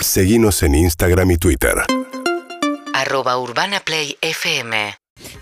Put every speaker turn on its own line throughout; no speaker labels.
Seguimos en Instagram y Twitter.
arroba urbanaplayfm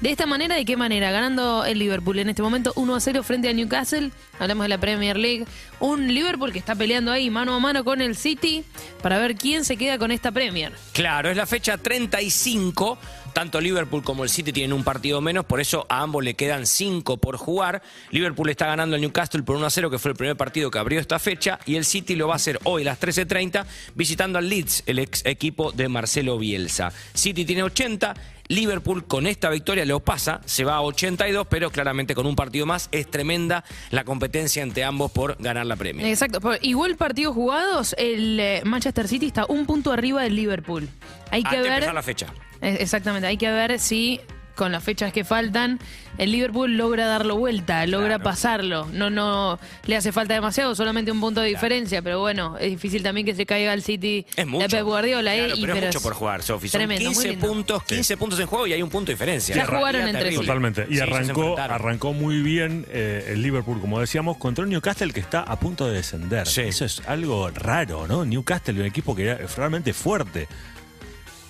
De esta manera, ¿de qué manera? Ganando el Liverpool en este momento 1 a 0 frente a Newcastle. Hablamos de la Premier League. Un Liverpool que está peleando ahí mano a mano con el City para ver quién se queda con esta Premier.
Claro, es la fecha 35. Tanto Liverpool como el City tienen un partido menos, por eso a ambos le quedan 5 por jugar. Liverpool está ganando al Newcastle por 1 a 0, que fue el primer partido que abrió esta fecha, y el City lo va a hacer hoy a las 13.30 visitando al Leeds, el ex equipo de Marcelo Bielsa. City tiene 80, Liverpool con esta victoria lo pasa, se va a 82, pero claramente con un partido más es tremenda la competencia entre ambos por ganar la Premier.
Exacto. Igual partidos jugados, el eh, Manchester City está un punto arriba del Liverpool. Hay que
Antes
ver.
empezar la fecha.
Exactamente, hay que ver si con las fechas que faltan el Liverpool logra darlo vuelta, logra
Claro.
pasarlo. No, no le hace falta demasiado, solamente un punto de diferencia, pero bueno, es difícil también que se caiga el City
Es mucho.
de Pep Guardiola. eh, y-
pero, es mucho
es
por jugar, Sofi. Son
tremendo, muy
15
lindo.
puntos, 15 puntos en juego y hay un punto de diferencia.
Ya jugaron entre sí.
Totalmente. Y
Sí,
arrancó, arrancó muy bien eh, el Liverpool, como decíamos, contra un Newcastle que está a punto de descender.
Sí.
Eso es algo raro, ¿no? Newcastle, un equipo que es realmente fuerte.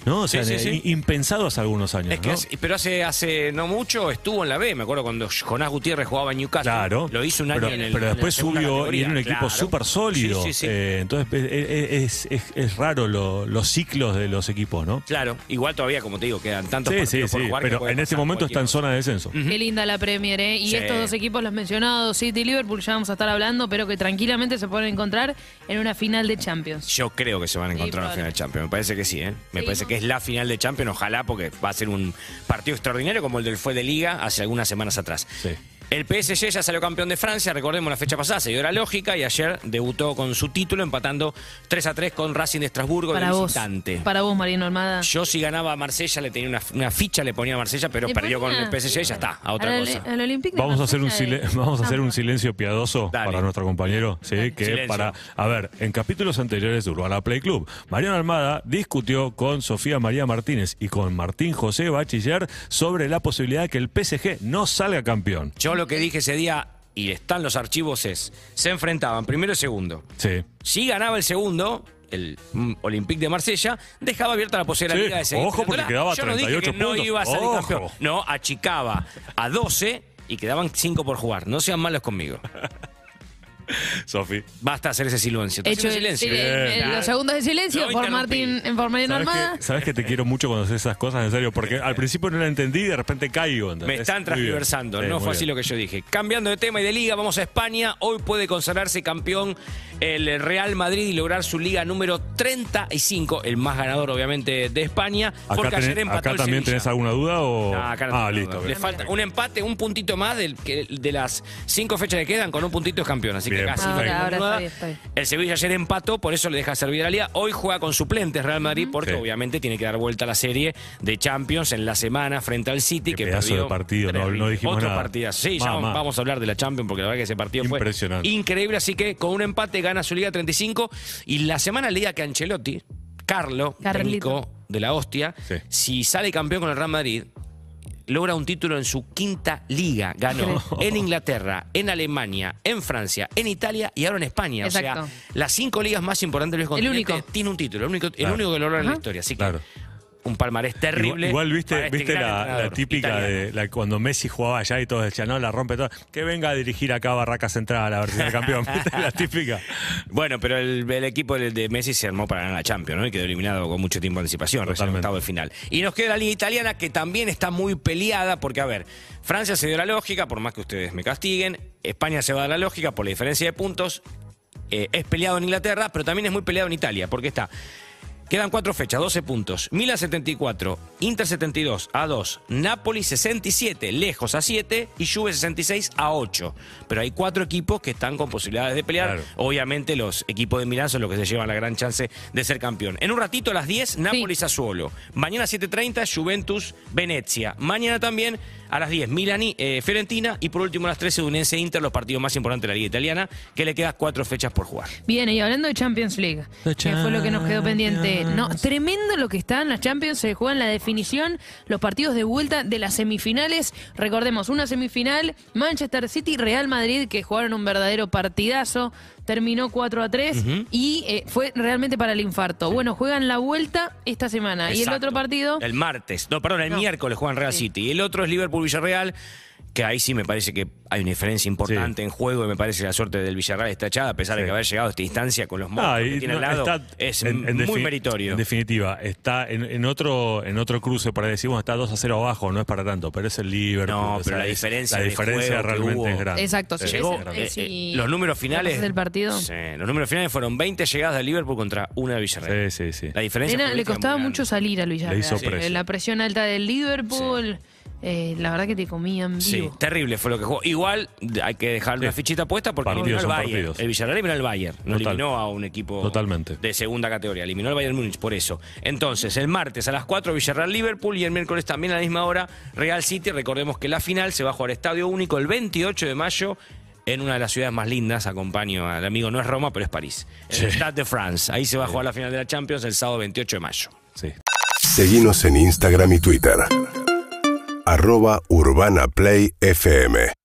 ¿No? O sea,
Sí, sí, sí.
i- impensado hace algunos años,
Es que
¿no?
hace- pero hace, hace no mucho estuvo en la B. Me acuerdo cuando Jonás Gutiérrez jugaba en Newcastle.
Claro.
Lo hizo un año
pero,
en el.
pero después subió y era un equipo
claro.
súper sólido.
Sí, sí, sí.
Eh, entonces eh, es, es- es raro lo- los ciclos de los equipos, ¿no?
Claro, igual todavía, como te digo, quedan tantos
Sí, sí,
partidos por
sí.
jugar que
Pero en este momento está en zona de descenso.
Qué linda la Premier, ¿eh? Y
Sí.
estos dos equipos los mencionados, City y Liverpool, ya vamos a estar hablando, pero que tranquilamente se pueden encontrar en una final de Champions.
Yo creo que se van a
Sí,
encontrar en la
probable.
final de Champions. Me parece que sí, ¿eh? Me
Sí,
parece
¿no?
Es la final de Champions. Ojalá, porque va a ser un partido extraordinario como el del fue de Liga hace algunas semanas atrás.
Sí.
El PSG ya salió campeón de Francia, recordemos la fecha pasada, se dio la lógica y ayer debutó con su título empatando 3 a 3 con Racing de Estrasburgo
Para
de
vos,
visitante.
para vos, Marino Armada.
Yo si ganaba a Marsella le tenía una, una ficha, le ponía a Marsella, pero perdió con el PSG y ya está, a otra cosa.
Vamos a hacer un
Marsella de-
silen- vamos a hacer un silencio piadoso
Dale.
para nuestro compañero, sí, que
Silencio.
para a ver, en capítulos anteriores de Urbana Play Club, Mariano Almada discutió con Sofía María Martínez y con Martín José Bachiller sobre la posibilidad de que el PSG no salga campeón.
Yo lo que dije ese día, y están los archivos, es, se enfrentaban primero y segundo.
Sí.
Si ganaba el segundo, el mm, Olympique de Marsella, dejaba abierta la posibilidad de
Sí,
de seguir
ojo, porque quedaba
Yo no dije
38
que no
puntos.
iba a salir
Ojo.
campeón. No, achicaba a 12 y quedaban 5 por jugar. No sean malos conmigo.
Sofi.
Basta hacer ese silencio.
Hecho
haciendo silencio.
el- los segundos de silencio
Lo
por
interrumpí.
Martín, por Mariano
¿Sabes
Armada.
que, sabes que te quiero mucho cuando haces esas cosas, en serio, porque al principio no la entendí y de repente caigo.
Me están
Muy bien.
transversando,
Sí,
no
muy
fue así
bien.
lo que yo dije. Cambiando de tema y de liga, vamos a España. Hoy puede consagrarse campeón el Real Madrid y lograr su liga número 35, el más ganador obviamente de España,
¿Acá,
porque ayer empató
acá
el
también
Sevilla.
tenés alguna duda o...?
No, acá no
ah,
tengo
listo.
duda. Le
bien.
falta un empate, un puntito más del, que- de las cinco fechas que quedan, con un puntito es campeón. Así
Bien,
casi
perfecto.
no hay
Ahora.
El Sevilla ayer empató, por eso le deja servir a la liga. Hoy juega con suplentes Real Madrid, porque
Sí.
obviamente tiene que dar vuelta a la serie de Champions en la semana frente al City.
Qué
que
pedazo
perdió
de partido, no- no dijimos
Otro
nada.
partido. Sí, ya vamos a hablar de la Champions, porque la verdad que ese partido
Impresionante.
fue increíble. Así que con un empate gana su liga 35. Y la semana liga que Ancelotti, Carlo,
Carlito.
técnico de la hostia,
Sí.
si sale campeón con el Real Madrid, logra un título en su quinta liga. Ganó en Inglaterra, en Alemania, en Francia, en Italia y ahora en España.
Exacto.
O sea, las cinco ligas más importantes del continente
único.
tiene un título. El único, el
Claro.
único que lo logra en la historia. Así que
Claro.
Un palmarés terrible.
Igual, igual viste,
este
viste la, típica
italiano.
de la- cuando Messi jugaba allá y todos decían, no, la rompe todo. Que venga a dirigir acá a Barraca Central a ver si es campeón. ¿Viste? La típica.
Bueno, pero el, el equipo de, de Messi se armó para ganar la Champions, ¿no? Y quedó eliminado con mucho tiempo de anticipación, recién octavo de final. Y nos queda la liga italiana que también está muy peleada, porque, a ver, Francia se dio la lógica, por más que ustedes me castiguen, España se va a dar la lógica por la diferencia de puntos, eh, es peleado en Inglaterra, pero también es muy peleado en Italia, porque está. Quedan cuatro fechas, 12 puntos. Milan 74, Inter 72 a 2, Napoli 67, lejos a 7 y Juve 66 a 8. Pero hay cuatro equipos que están con posibilidades de pelear.
Claro.
Obviamente los equipos de Milán son los que se llevan la gran chance de ser campeón. En un ratito a las 10, Napoli Sassuolo. Mañana 7.30, Juventus Venezia. Mañana también a las 10, Milani eh, Fiorentina. Y por último a las 13, Udinese Inter, los partidos más importantes de la Liga Italiana, que le quedan cuatro fechas por jugar.
Bien, y hablando de Champions League,
The
que fue lo que nos quedó pendiente no, tremendo lo que está en la Champions. Se juega en la definición los partidos de vuelta de las semifinales. Recordemos, una semifinal, Manchester City, Real Madrid, que jugaron un verdadero partidazo. Terminó 4 a 3 y eh, fue realmente para el infarto. Bueno, juegan la vuelta esta semana. Y el otro partido.
El martes. No, perdón, el
No.
miércoles juegan Real
Sí.
City. Y el otro es Liverpool-Villarreal, que ahí sí me parece que hay una diferencia importante en juego y me parece que la suerte del Villarreal está echada, a pesar de que haber llegado a esta instancia con los monstruos
Ah,
que
y
tiene
no,
al lado.
está
es
en- en
muy meritorio.
En definitiva, está en, en otro en otro cruce para decir, bueno, está 2 a 0 abajo, no es para tanto, pero es el Liverpool.
No,
o
pero
sea,
la
es-
diferencia
la diferencia realmente
hubo.
es grande.
Exacto, sí,
Sí,
Llegó, eh, eh, los números finales.
del partido.
Sí, los números finales fueron 20 llegadas de Liverpool contra una de Villarreal.
Sí, sí, sí.
La diferencia
Era- le costaba mucho salir al Villarreal.
Le hizo
Eh,
precio.
La presión alta del Liverpool. Eh, la verdad que te comían
Sí,
vivo.
terrible fue lo que jugó. Igual hay que dejar una
Sí.
fichita puesta porque
Partidos
eliminó al Bayern.
partidos.
El Villarreal eliminó al Bayern. No
Total.
eliminó a un equipo
Totalmente.
de segunda categoría. Eliminó al Bayern Múnich por eso. Entonces, el martes a las 4 Villarreal-Liverpool y el miércoles también a la misma hora Real City. Recordemos que la final se va a jugar Estadio Único el 28 de mayo en una de las ciudades más lindas. Acompaño al amigo, no es Roma, pero es París. En el Stade de France. Ahí se va a jugar la final de la Champions el sábado 28 de mayo.
Sí.
Seguinos en Instagram y Twitter. Arroba Urbana Play FM.